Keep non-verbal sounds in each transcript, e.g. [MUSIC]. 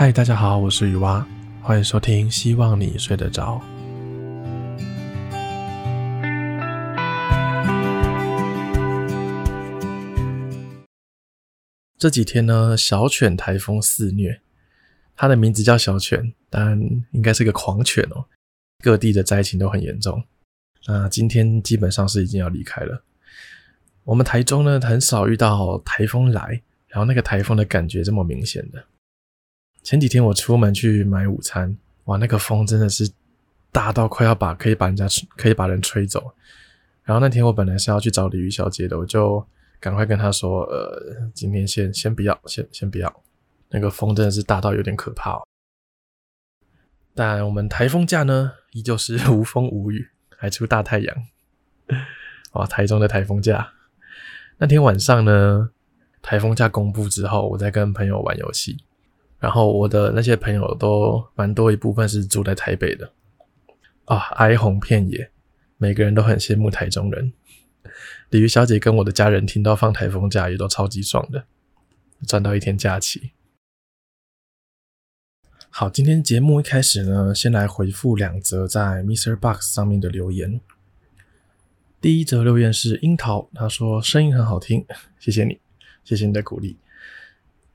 嗨，大家好，我是雨蛙，欢迎收听，希望你睡得着。这几天呢，小犬台风肆虐，它的名字叫小犬，但应该是个狂犬哦。各地的灾情都很严重，那今天基本上是已经要离开了。我们台中呢，很少遇到台风来，然后那个台风的感觉这么明显的。前几天我出门去买午餐，哇，那个风真的是大到快要把可以把人家吹可以把人吹走。然后那天我本来是要去找鲤鱼小姐的，我就赶快跟她说，呃，今天先先不要，先先不要。那个风真的是大到有点可怕哦。但我们台风假呢，依旧是无风无雨，还出大太阳。[LAUGHS] 哇，台中的台风假。那天晚上呢，台风假公布之后，我在跟朋友玩游戏。然后我的那些朋友都蛮多一部分是住在台北的啊，哀鸿遍野，每个人都很羡慕台中人。鲤鱼小姐跟我的家人听到放台风假也都超级爽的，赚到一天假期。好，今天节目一开始呢，先来回复两则在 MixerBox 上面的留言。第一则留言是樱桃，他说声音很好听，谢谢你，谢谢你的鼓励。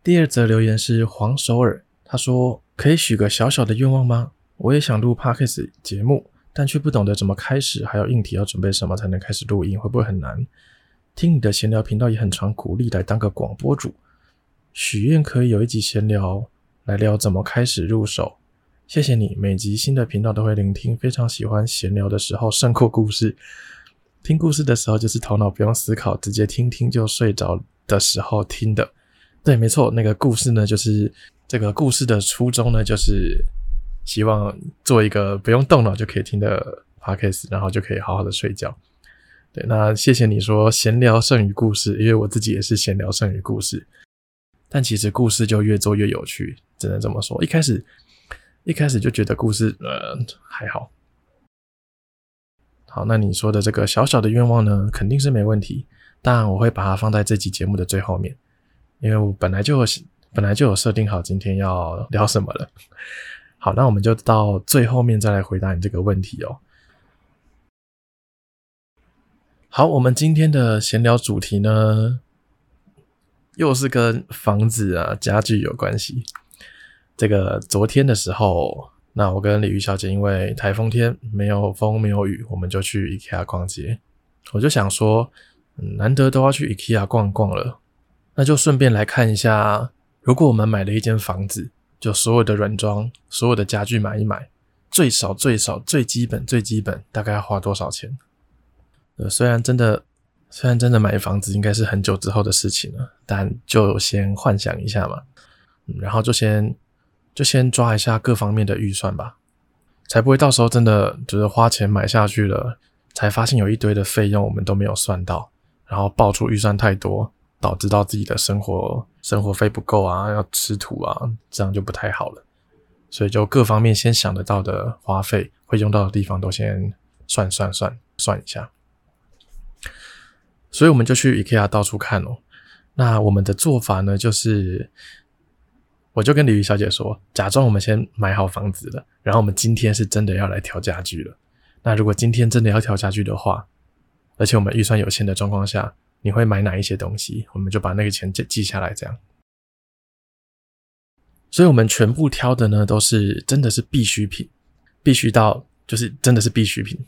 第二则留言是黄首尔，他说：“可以许个小小的愿望吗？我也想录 Podcast 节目，但却不懂得怎么开始，还有硬体要准备什么才能开始录音，会不会很难？听你的闲聊频道也很常鼓励来当个广播主，许愿可以有一集闲聊来聊怎么开始入手。谢谢你，每集新的频道都会聆听，非常喜欢闲聊的时候胜过故事，听故事的时候就是头脑不用思考，直接听听就睡着的时候听的。”对，没错，那个故事呢，就是这个故事的初衷呢，就是希望做一个不用动脑就可以听的 podcast，然后就可以好好的睡觉。对，那谢谢你说闲聊胜于故事，因为我自己也是闲聊胜于故事。但其实故事就越做越有趣，只能这么说。一开始一开始就觉得故事呃还好。好，那你说的这个小小的愿望呢，肯定是没问题，当然我会把它放在这集节目的最后面。因为我本来就本来就有设定好今天要聊什么了，好，那我们就到最后面再来回答你这个问题哦。好，我们今天的闲聊主题呢，又是跟房子啊、家具有关系。这个昨天的时候，那我跟李玉小姐因为台风天没有风没有雨，我们就去 IKEA 逛街。我就想说，难得都要去 IKEA 逛逛了。那就顺便来看一下，如果我们买了一间房子，就所有的软装、所有的家具买一买，最少最少最基本最基本大概要花多少钱？呃，虽然真的，虽然真的买房子应该是很久之后的事情了，但就先幻想一下嘛，嗯，然后就先就先抓一下各方面的预算吧，才不会到时候真的就是花钱买下去了，才发现有一堆的费用我们都没有算到，然后爆出预算太多。导致到自己的生活生活费不够啊，要吃土啊，这样就不太好了。所以就各方面先想得到的花费，会用到的地方都先算算算算一下。所以我们就去 IKEA 到处看哦。那我们的做法呢，就是我就跟鲤鱼小姐说，假装我们先买好房子了，然后我们今天是真的要来挑家具了。那如果今天真的要挑家具的话，而且我们预算有限的状况下。你会买哪一些东西？我们就把那个钱记记下来，这样。所以，我们全部挑的呢，都是真的是必需品，必须到就是真的是必需品，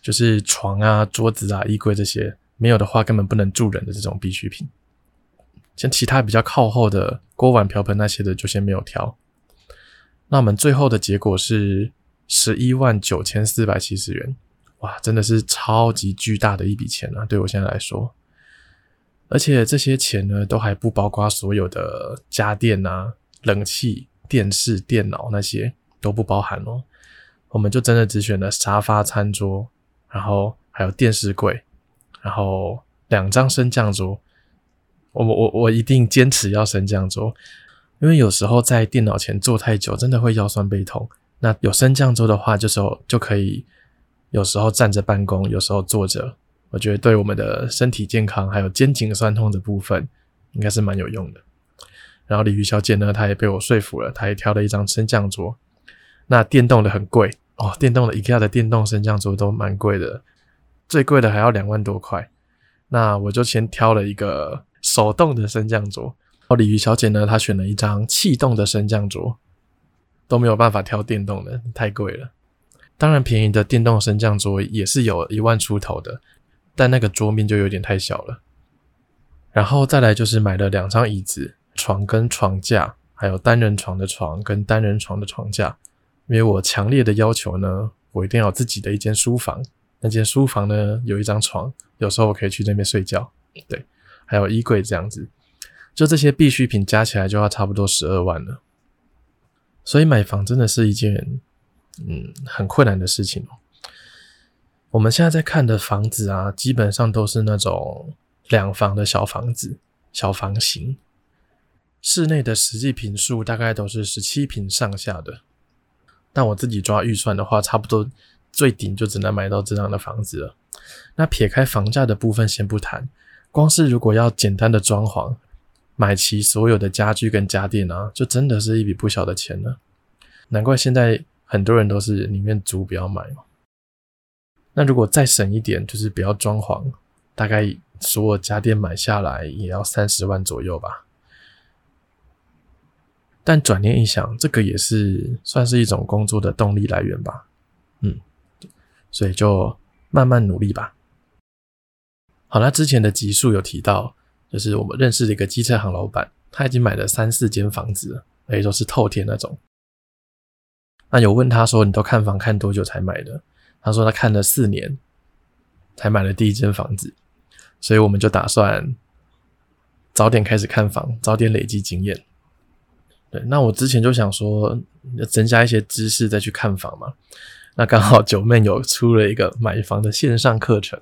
就是床啊、桌子啊、衣柜这些，没有的话根本不能住人的这种必需品。像其他比较靠后的锅碗瓢盆那些的，就先没有挑。那我们最后的结果是十一万九千四百七十元，哇，真的是超级巨大的一笔钱啊！对我现在来说。而且这些钱呢，都还不包括所有的家电啊、冷气、电视、电脑那些都不包含哦。我们就真的只选了沙发、餐桌，然后还有电视柜，然后两张升降桌。我我我一定坚持要升降桌，因为有时候在电脑前坐太久，真的会腰酸背痛。那有升降桌的话，就是就可以有时候站着办公，有时候坐着。我觉得对我们的身体健康还有肩颈酸痛的部分，应该是蛮有用的。然后鲤鱼小姐呢，她也被我说服了，她也挑了一张升降桌。那电动的很贵哦，电动的 IKEA 的电动升降桌都蛮贵的，最贵的还要两万多块。那我就先挑了一个手动的升降桌。然后鲤鱼小姐呢，她选了一张气动的升降桌，都没有办法挑电动的，太贵了。当然，便宜的电动升降桌也是有一万出头的，但那个桌面就有点太小了。然后再来就是买了两张椅子、床跟床架，还有单人床的床跟单人床的床架。因为我强烈的要求呢，我一定要自己的一间书房。那间书房呢，有一张床，有时候我可以去那边睡觉。对，还有衣柜这样子，就这些必需品加起来就要差不多十二万了。所以买房真的是一件嗯很困难的事情哦。我们现在在看的房子啊，基本上都是那种两房的小房子、小房型，室内的实际坪数大概都是十七坪上下的。但我自己抓预算的话，差不多最顶就只能买到这样的房子了。那撇开房价的部分先不谈，光是如果要简单的装潢，买齐所有的家具跟家电啊，就真的是一笔不小的钱了。难怪现在很多人都是宁愿租不要买嘛。那如果再省一点，就是不要装潢，大概所有家电买下来也要三十万左右吧。但转念一想，这个也是算是一种工作的动力来源吧，嗯，所以就慢慢努力吧。好，那之前的集数有提到，就是我们认识的一个机车行老板，他已经买了三四间房子了，而且都是透天那种。那有问他说：“你都看房看多久才买的？”他说：“他看了四年，才买了第一间房子。”所以我们就打算早点开始看房，早点累积经验。对，那我之前就想说，增加一些知识再去看房嘛。那刚好九妹有出了一个买房的线上课程，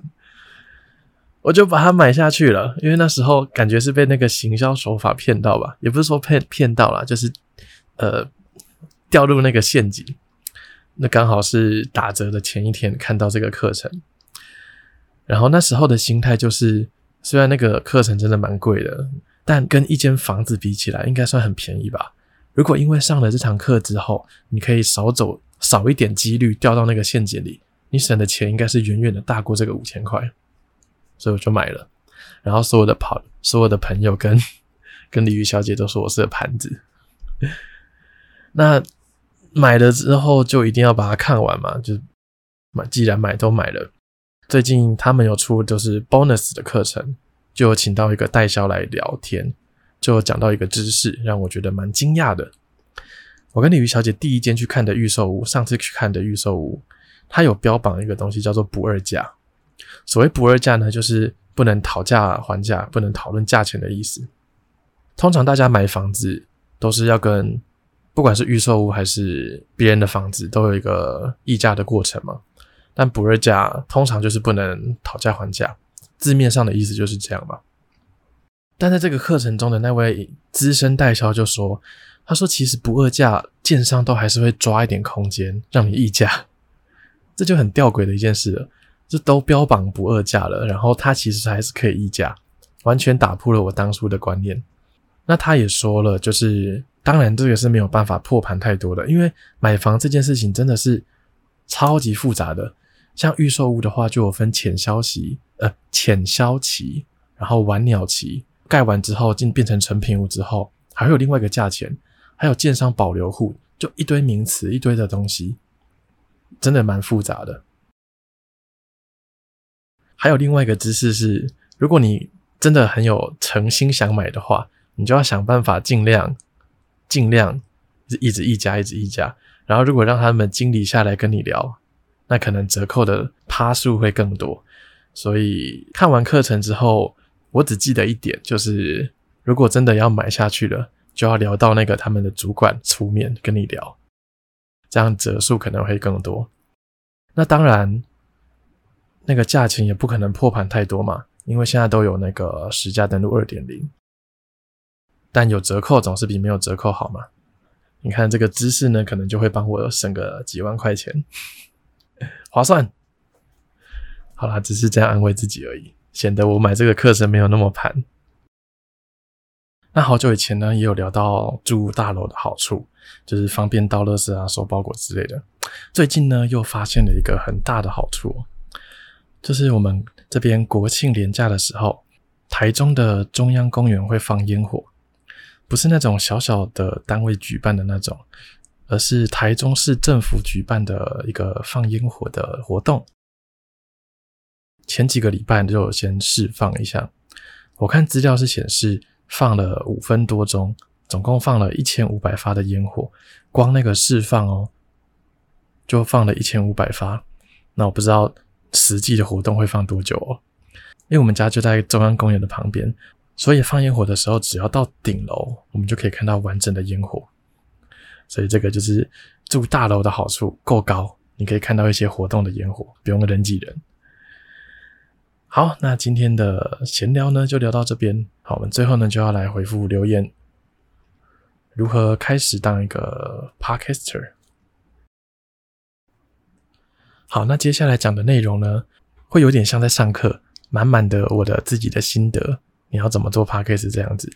我就把它买下去了。因为那时候感觉是被那个行销手法骗到吧，也不是说骗骗到了，就是呃掉入那个陷阱。那刚好是打折的前一天看到这个课程，然后那时候的心态就是，虽然那个课程真的蛮贵的。但跟一间房子比起来，应该算很便宜吧？如果因为上了这堂课之后，你可以少走少一点几率掉到那个陷阱里，你省的钱应该是远远的大过这个五千块，所以我就买了。然后所有的跑，所有的朋友跟 [LAUGHS] 跟鲤鱼小姐都说我是个盘子。[LAUGHS] 那买了之后就一定要把它看完嘛，就买，既然买都买了。最近他们有出就是 bonus 的课程。就请到一个代销来聊天，就讲到一个知识，让我觉得蛮惊讶的。我跟鲤鱼小姐第一间去看的预售屋，上次去看的预售屋，它有标榜一个东西叫做不二价。所谓不二价呢，就是不能讨价还价，不能讨论价钱的意思。通常大家买房子都是要跟，不管是预售屋还是别人的房子，都有一个议价的过程嘛。但不二价通常就是不能讨价还价。字面上的意思就是这样嘛，但在这个课程中的那位资深代销就说：“他说其实不二价，建商都还是会抓一点空间让你议价，这就很吊诡的一件事了。这都标榜不二价了，然后他其实还是可以议价，完全打破了我当初的观念。那他也说了，就是当然这个是没有办法破盘太多的，因为买房这件事情真的是超级复杂的。像预售屋的话，就有分潜销期。”呃，潜销期，然后晚鸟期，盖完之后进变成成品屋之后，还会有另外一个价钱，还有建商保留户，就一堆名词，一堆的东西，真的蛮复杂的。还有另外一个知识是，如果你真的很有诚心想买的话，你就要想办法尽量尽量一直议价，一直议价，然后如果让他们经理下来跟你聊，那可能折扣的趴数会更多。所以看完课程之后，我只记得一点，就是如果真的要买下去了，就要聊到那个他们的主管出面跟你聊，这样折数可能会更多。那当然，那个价钱也不可能破盘太多嘛，因为现在都有那个实价登录二点零，但有折扣总是比没有折扣好嘛。你看这个知识呢，可能就会帮我省个几万块钱，[LAUGHS] 划算。好啦，只是这样安慰自己而已，显得我买这个课程没有那么盘。那好久以前呢，也有聊到住大楼的好处，就是方便倒垃圾啊、收包裹之类的。最近呢，又发现了一个很大的好处，就是我们这边国庆连假的时候，台中的中央公园会放烟火，不是那种小小的单位举办的那种，而是台中市政府举办的一个放烟火的活动。前几个礼拜就先释放一下，我看资料是显示放了五分多钟，总共放了一千五百发的烟火，光那个释放哦，就放了一千五百发。那我不知道实际的活动会放多久哦，因为我们家就在中央公园的旁边，所以放烟火的时候，只要到顶楼，我们就可以看到完整的烟火。所以这个就是住大楼的好处，够高，你可以看到一些活动的烟火，不用人挤人。好，那今天的闲聊呢，就聊到这边。好，我们最后呢，就要来回复留言，如何开始当一个 Podcaster。好，那接下来讲的内容呢，会有点像在上课，满满的我的自己的心得，你要怎么做 Podcast 这样子。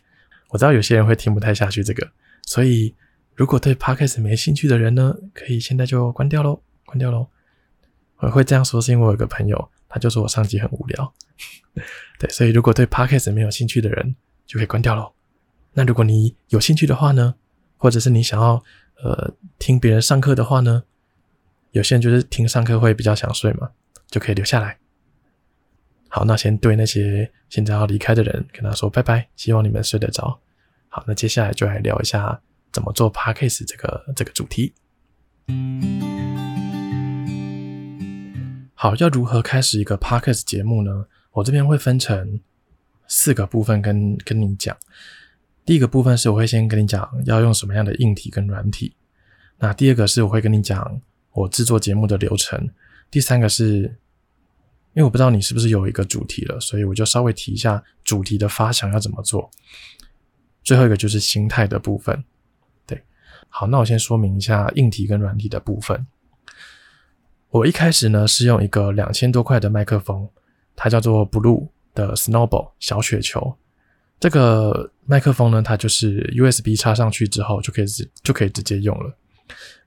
我知道有些人会听不太下去这个，所以如果对 Podcast 没兴趣的人呢，可以现在就关掉喽，关掉喽。我会这样说，是因为我有个朋友。他就说我上集很无聊，[LAUGHS] 对，所以如果对 Podcast 没有兴趣的人，就可以关掉喽。那如果你有兴趣的话呢，或者是你想要呃听别人上课的话呢，有些人就是听上课会比较想睡嘛，就可以留下来。好，那先对那些现在要离开的人跟他说拜拜，希望你们睡得着。好，那接下来就来聊一下怎么做 Podcast 这个这个主题。好，要如何开始一个 Podcast 节目呢？我这边会分成四个部分跟跟你讲。第一个部分是我会先跟你讲要用什么样的硬体跟软体。那第二个是我会跟你讲我制作节目的流程。第三个是，因为我不知道你是不是有一个主题了，所以我就稍微提一下主题的发想要怎么做。最后一个就是心态的部分。对，好，那我先说明一下硬体跟软体的部分。我一开始呢是用一个两千多块的麦克风，它叫做 Blue 的 Snowball 小雪球。这个麦克风呢，它就是 USB 插上去之后就可以直就可以直接用了。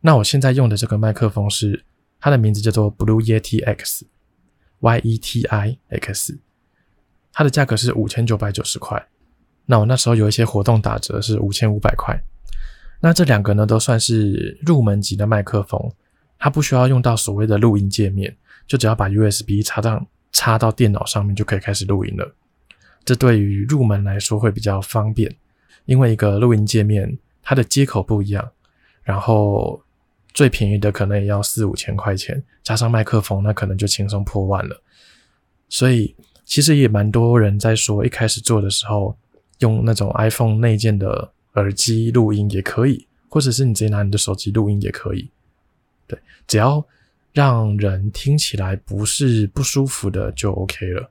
那我现在用的这个麦克风是它的名字叫做 Blue Yeti Y E T I X，它的价格是五千九百九十块。那我那时候有一些活动打折是五千五百块。那这两个呢都算是入门级的麦克风。它不需要用到所谓的录音界面，就只要把 USB 插到插到电脑上面就可以开始录音了。这对于入门来说会比较方便，因为一个录音界面它的接口不一样，然后最便宜的可能也要四五千块钱，加上麦克风那可能就轻松破万了。所以其实也蛮多人在说，一开始做的时候用那种 iPhone 内建的耳机录音也可以，或者是你直接拿你的手机录音也可以。对，只要让人听起来不是不舒服的就 OK 了。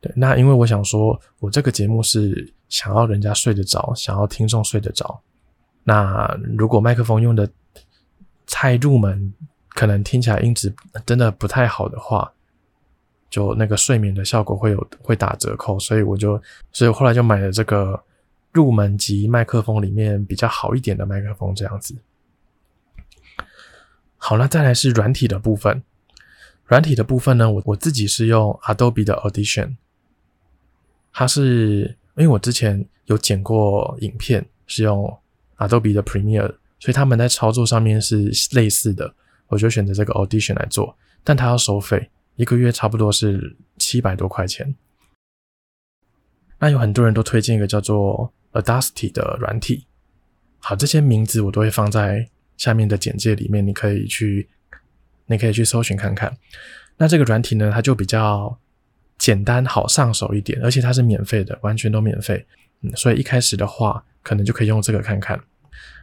对，那因为我想说，我这个节目是想要人家睡得着，想要听众睡得着。那如果麦克风用的太入门，可能听起来音质真的不太好的话，就那个睡眠的效果会有会打折扣。所以我就，所以后来就买了这个入门级麦克风里面比较好一点的麦克风，这样子。好，那再来是软体的部分。软体的部分呢，我我自己是用 Adobe 的 Audition，它是因为我之前有剪过影片，是用 Adobe 的 Premiere，所以他们在操作上面是类似的，我就选择这个 Audition 来做，但它要收费，一个月差不多是七百多块钱。那有很多人都推荐一个叫做 Audacity 的软体，好，这些名字我都会放在。下面的简介里面，你可以去，你可以去搜寻看看。那这个软体呢，它就比较简单好上手一点，而且它是免费的，完全都免费。嗯，所以一开始的话，可能就可以用这个看看。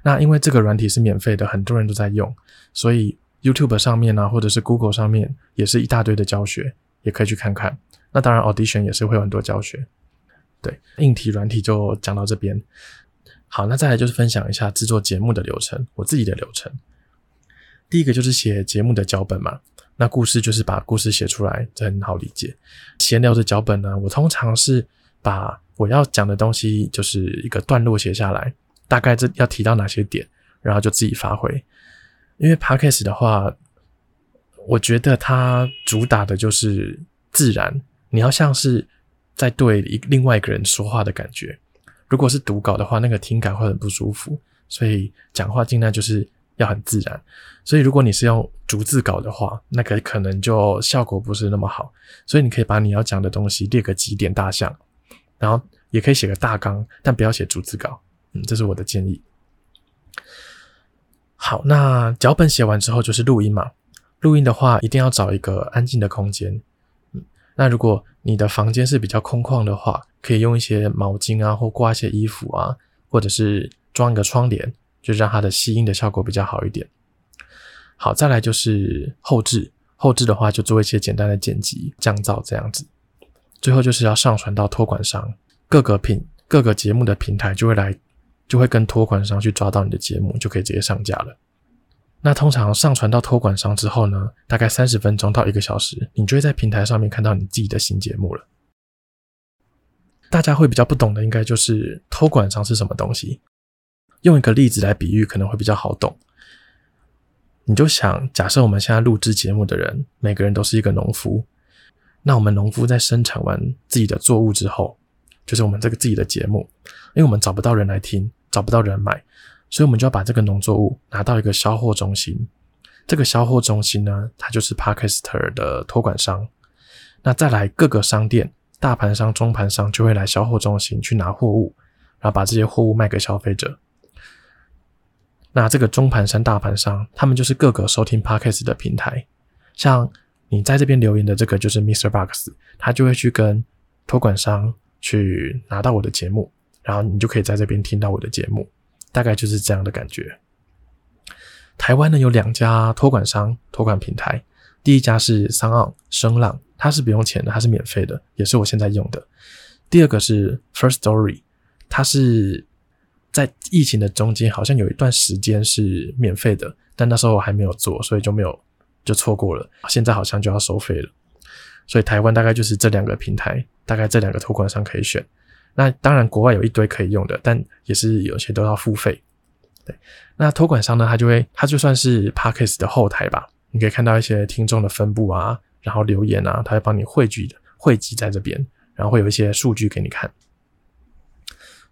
那因为这个软体是免费的，很多人都在用，所以 YouTube 上面啊，或者是 Google 上面也是一大堆的教学，也可以去看看。那当然，Audition 也是会有很多教学。对，硬体软体就讲到这边。好，那再来就是分享一下制作节目的流程，我自己的流程。第一个就是写节目的脚本嘛，那故事就是把故事写出来，这很好理解。闲聊的脚本呢，我通常是把我要讲的东西就是一个段落写下来，大概这要提到哪些点，然后就自己发挥。因为 Podcast 的话，我觉得它主打的就是自然，你要像是在对一另外一个人说话的感觉。如果是读稿的话，那个听感会很不舒服，所以讲话尽量就是要很自然。所以如果你是用逐字稿的话，那个可能就效果不是那么好。所以你可以把你要讲的东西列个几点大项，然后也可以写个大纲，但不要写逐字稿。嗯，这是我的建议。好，那脚本写完之后就是录音嘛。录音的话，一定要找一个安静的空间。嗯，那如果你的房间是比较空旷的话，可以用一些毛巾啊，或挂一些衣服啊，或者是装一个窗帘，就让它的吸音的效果比较好一点。好，再来就是后置，后置的话就做一些简单的剪辑、降噪这样子。最后就是要上传到托管商，各个平各个节目的平台就会来，就会跟托管商去抓到你的节目，就可以直接上架了。那通常上传到托管商之后呢，大概三十分钟到一个小时，你就会在平台上面看到你自己的新节目了。大家会比较不懂的，应该就是托管商是什么东西。用一个例子来比喻，可能会比较好懂。你就想，假设我们现在录制节目的人，每个人都是一个农夫。那我们农夫在生产完自己的作物之后，就是我们这个自己的节目，因为我们找不到人来听，找不到人买，所以我们就要把这个农作物拿到一个销货中心。这个销货中心呢，它就是 Podcaster 的托管商。那再来各个商店。大盘商、中盘商就会来销货中心去拿货物，然后把这些货物卖给消费者。那这个中盘商、大盘商，他们就是各个收听 Podcast 的平台。像你在这边留言的这个就是 Mr. Box，他就会去跟托管商去拿到我的节目，然后你就可以在这边听到我的节目。大概就是这样的感觉。台湾呢有两家托管商、托管平台，第一家是 SoundOn 声浪。它是不用钱的，它是免费的，也是我现在用的。第二个是 First Story，它是在疫情的中间，好像有一段时间是免费的，但那时候我还没有做，所以就没有就错过了。现在好像就要收费了，所以台湾大概就是这两个平台，大概这两个托管商可以选。那当然国外有一堆可以用的，但也是有些都要付费。对，那托管商呢，它就会它就算是 Podcast 的后台吧，你可以看到一些听众的分布啊。然后留言啊，他会帮你汇聚的，汇集在这边，然后会有一些数据给你看。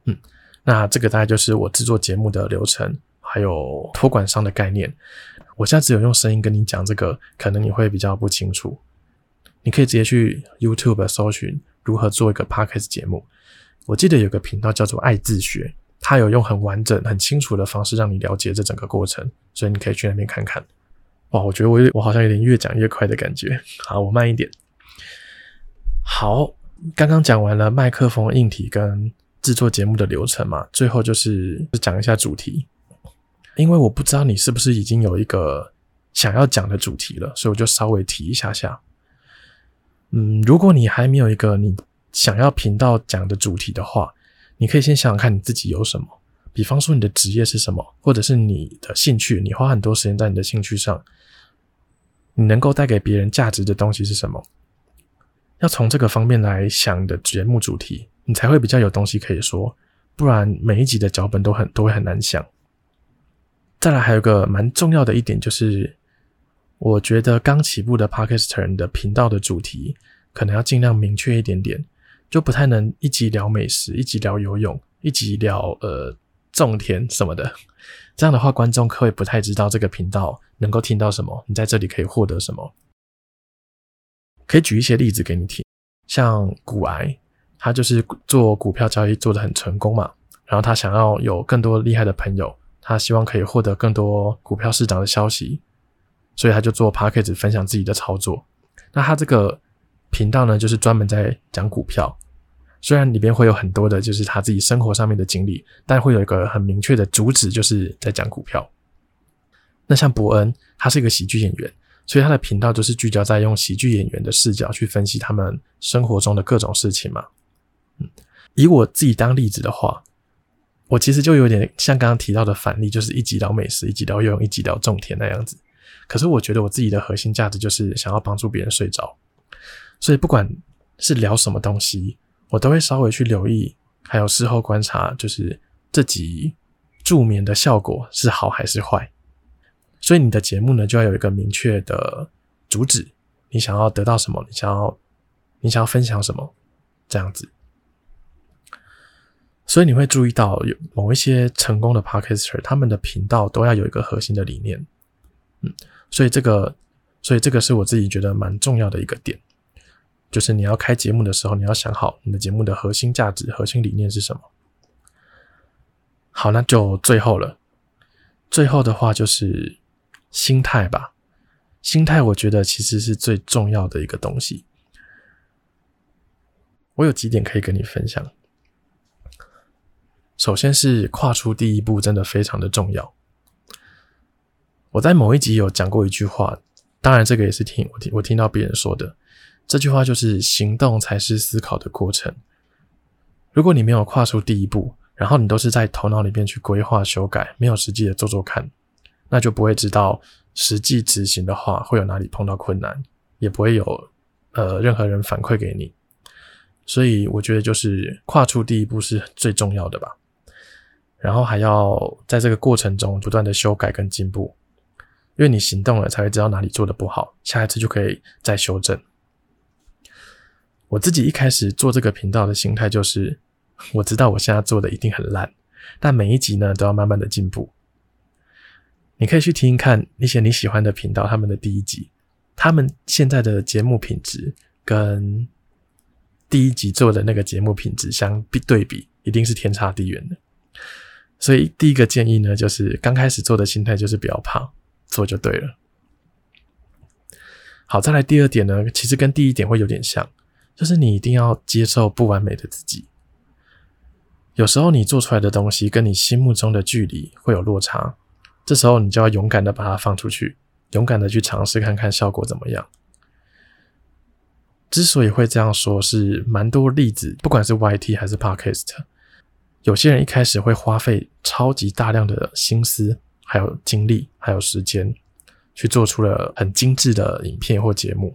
嗯，那这个大概就是我制作节目的流程，还有托管商的概念。我现在只有用声音跟你讲这个，可能你会比较不清楚。你可以直接去 YouTube 搜寻如何做一个 Podcast 节目。我记得有个频道叫做爱自学，他有用很完整、很清楚的方式让你了解这整个过程，所以你可以去那边看看。哇，我觉得我我好像有点越讲越快的感觉。好，我慢一点。好，刚刚讲完了麦克风硬体跟制作节目的流程嘛，最后就是讲一下主题。因为我不知道你是不是已经有一个想要讲的主题了，所以我就稍微提一下下。嗯，如果你还没有一个你想要频道讲的主题的话，你可以先想想看你自己有什么。比方说你的职业是什么，或者是你的兴趣，你花很多时间在你的兴趣上。你能够带给别人价值的东西是什么？要从这个方面来想的节目主题，你才会比较有东西可以说。不然每一集的脚本都很都会很难想。再来还有个蛮重要的一点就是，我觉得刚起步的 Podcaster 的频道的主题可能要尽量明确一点点，就不太能一集聊美食，一集聊游泳，一集聊呃种田什么的。这样的话，观众会不太知道这个频道能够听到什么，你在这里可以获得什么。可以举一些例子给你听，像股癌，他就是做股票交易做得很成功嘛，然后他想要有更多厉害的朋友，他希望可以获得更多股票市场的消息，所以他就做 Podcast 分享自己的操作。那他这个频道呢，就是专门在讲股票。虽然里边会有很多的，就是他自己生活上面的经历，但会有一个很明确的主旨，就是在讲股票。那像伯恩，他是一个喜剧演员，所以他的频道就是聚焦在用喜剧演员的视角去分析他们生活中的各种事情嘛。嗯，以我自己当例子的话，我其实就有点像刚刚提到的反例，就是一集聊美食，一集聊游泳，一集聊种田那样子。可是我觉得我自己的核心价值就是想要帮助别人睡着，所以不管是聊什么东西。我都会稍微去留意，还有事后观察，就是这集助眠的效果是好还是坏。所以你的节目呢，就要有一个明确的主旨，你想要得到什么，你想要你想要分享什么，这样子。所以你会注意到，有某一些成功的 Podcaster，他们的频道都要有一个核心的理念。嗯，所以这个，所以这个是我自己觉得蛮重要的一个点，就是你要开节目的时候，你要想好你的节目的核心价值、核心理念是什么。好，那就最后了。最后的话就是心态吧。心态，我觉得其实是最重要的一个东西。我有几点可以跟你分享。首先是跨出第一步，真的非常的重要。我在某一集有讲过一句话，当然这个也是听我听我听到别人说的。这句话就是：行动才是思考的过程。如果你没有跨出第一步，然后你都是在头脑里面去规划修改，没有实际的做做看，那就不会知道实际执行的话会有哪里碰到困难，也不会有呃任何人反馈给你。所以我觉得就是跨出第一步是最重要的吧。然后还要在这个过程中不断的修改跟进步，因为你行动了才会知道哪里做的不好，下一次就可以再修正。我自己一开始做这个频道的心态就是，我知道我现在做的一定很烂，但每一集呢都要慢慢的进步。你可以去听听看那些你喜欢的频道，他们的第一集，他们现在的节目品质跟第一集做的那个节目品质相比对比，一定是天差地远的。所以第一个建议呢，就是刚开始做的心态就是不要怕，做就对了。好，再来第二点呢，其实跟第一点会有点像，就是你一定要接受不完美的自己。有时候你做出来的东西跟你心目中的距离会有落差，这时候你就要勇敢的把它放出去，勇敢的去尝试看看效果怎么样。之所以会这样说，是蛮多例子，不管是 YT 还是 Podcast。有些人一开始会花费超级大量的心思，还有精力，还有时间，去做出了很精致的影片或节目。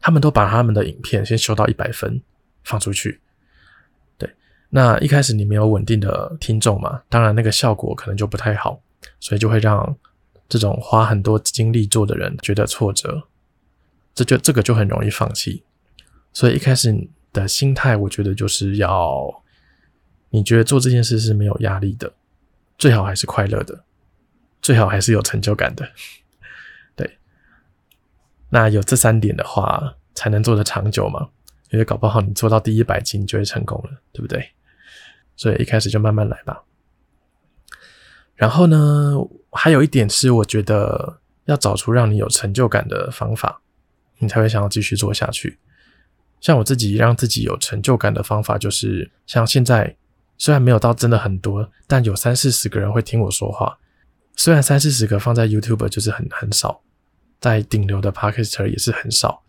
他们都把他们的影片先修到一百分，放出去。对，那一开始你没有稳定的听众嘛，当然那个效果可能就不太好，所以就会让这种花很多精力做的人觉得挫折，这就这个就很容易放弃。所以一开始的心态，我觉得就是要。你觉得做这件事是没有压力的，最好还是快乐的，最好还是有成就感的，[LAUGHS] 对。那有这三点的话，才能做得长久嘛。因为搞不好你做到第一百集，你就会成功了，对不对？所以一开始就慢慢来吧。然后呢，还有一点是，我觉得要找出让你有成就感的方法，你才会想要继续做下去。像我自己让自己有成就感的方法，就是像现在。虽然没有到真的很多，但有三四十个人会听我说话。虽然三四十个放在 YouTube 就是很很少，在顶流的 Podcaster 也是很少，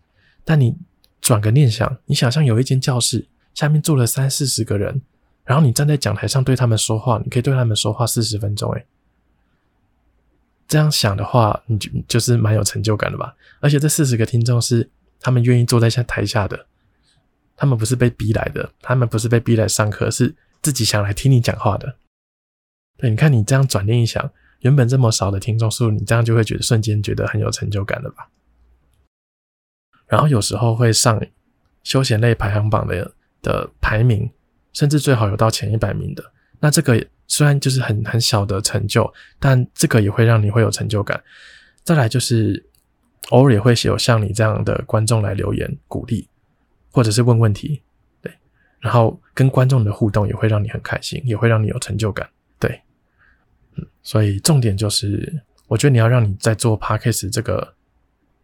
但你转个念想，你想象有一间教室，下面坐了三四十个人，然后你站在讲台上对他们说话，你可以对他们说话四十分钟，诶，这样想的话，你就就是蛮有成就感的吧？而且这四十个听众是他们愿意坐在下台下的，他们不是被逼来的，他们不是被逼来上课，是。自己想来听你讲话的，对，你看你这样转念一想，原本这么少的听众数，你这样就会觉得瞬间觉得很有成就感了吧？然后有时候会上休闲类排行榜的的排名，甚至最好有到前一百名的，那这个虽然就是很很小的成就，但这个也会让你会有成就感。再来就是偶尔也会有像你这样的观众来留言鼓励，或者是问问题。然后跟观众的互动也会让你很开心，也会让你有成就感，对，嗯，所以重点就是，我觉得你要让你在做 Podcast 这个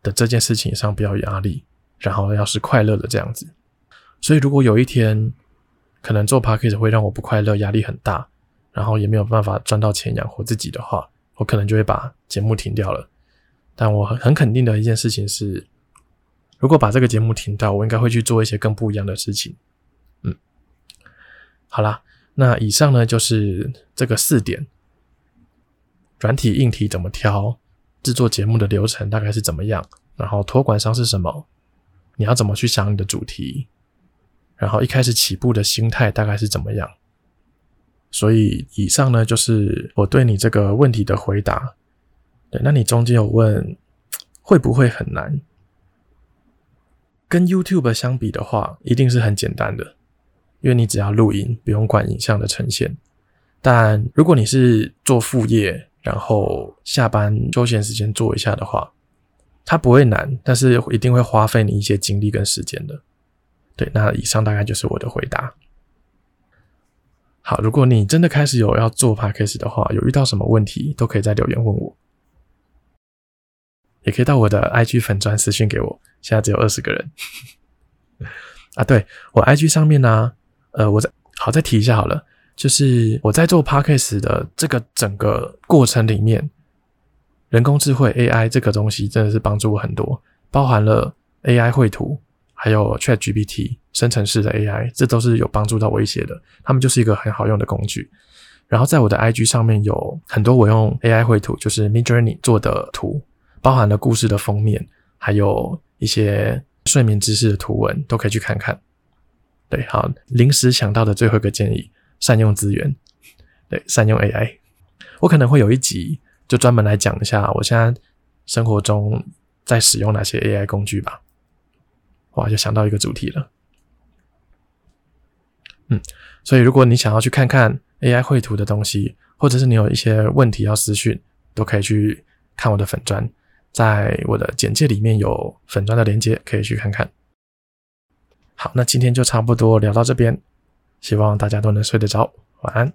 的这件事情上不要有压力，然后要是快乐的这样子。所以如果有一天可能做 Podcast 会让我不快乐，压力很大，然后也没有办法赚到钱养活自己的话，我可能就会把节目停掉了。但我很很肯定的一件事情是，如果把这个节目停掉，我应该会去做一些更不一样的事情。好啦，那以上呢就是这个四点，软体硬体怎么挑，制作节目的流程大概是怎么样，然后托管商是什么，你要怎么去想你的主题，然后一开始起步的心态大概是怎么样。所以以上呢，就是我对你这个问题的回答。对，那你中间有问会不会很难？跟 YouTube 相比的话，一定是很简单的，因为你只要录音，不用管影像的呈现。但如果你是做副业，然后下班休闲时间做一下的话，它不会难，但是一定会花费你一些精力跟时间的。对，那以上大概就是我的回答。好，如果你真的开始有要做 Podcast 的话，有遇到什么问题，都可以在留言问我，也可以到我的 IG 粉专私讯给我。现在只有二十个人 [LAUGHS] 啊，对，我 IG 上面呢、呃，我再好再提一下好了，就是我在做 Podcast 的这个整个过程里面，人工智慧 AI 这个东西真的是帮助我很多，包含了 AI 绘图。还有 ChatGPT 生成式的 AI，这都是有帮助到我一些的。他们就是一个很好用的工具。然后在我的 IG 上面有很多我用 AI 绘图，就是 Midjourney 做的图，包含了故事的封面，还有一些睡眠知识的图文，都可以去看看。对，好，临时想到的最后一个建议：善用资源，对，善用 AI。我可能会有一集就专门来讲一下我现在生活中在使用哪些 AI 工具吧。哇，就想到一个主题了。嗯，所以如果你想要去看看 AI 绘图的东西，或者是你有一些问题要私讯，都可以去看我的粉专，在我的简介里面有粉专的链接，可以去看看。好，那今天就差不多聊到这边，希望大家都能睡得着，晚安。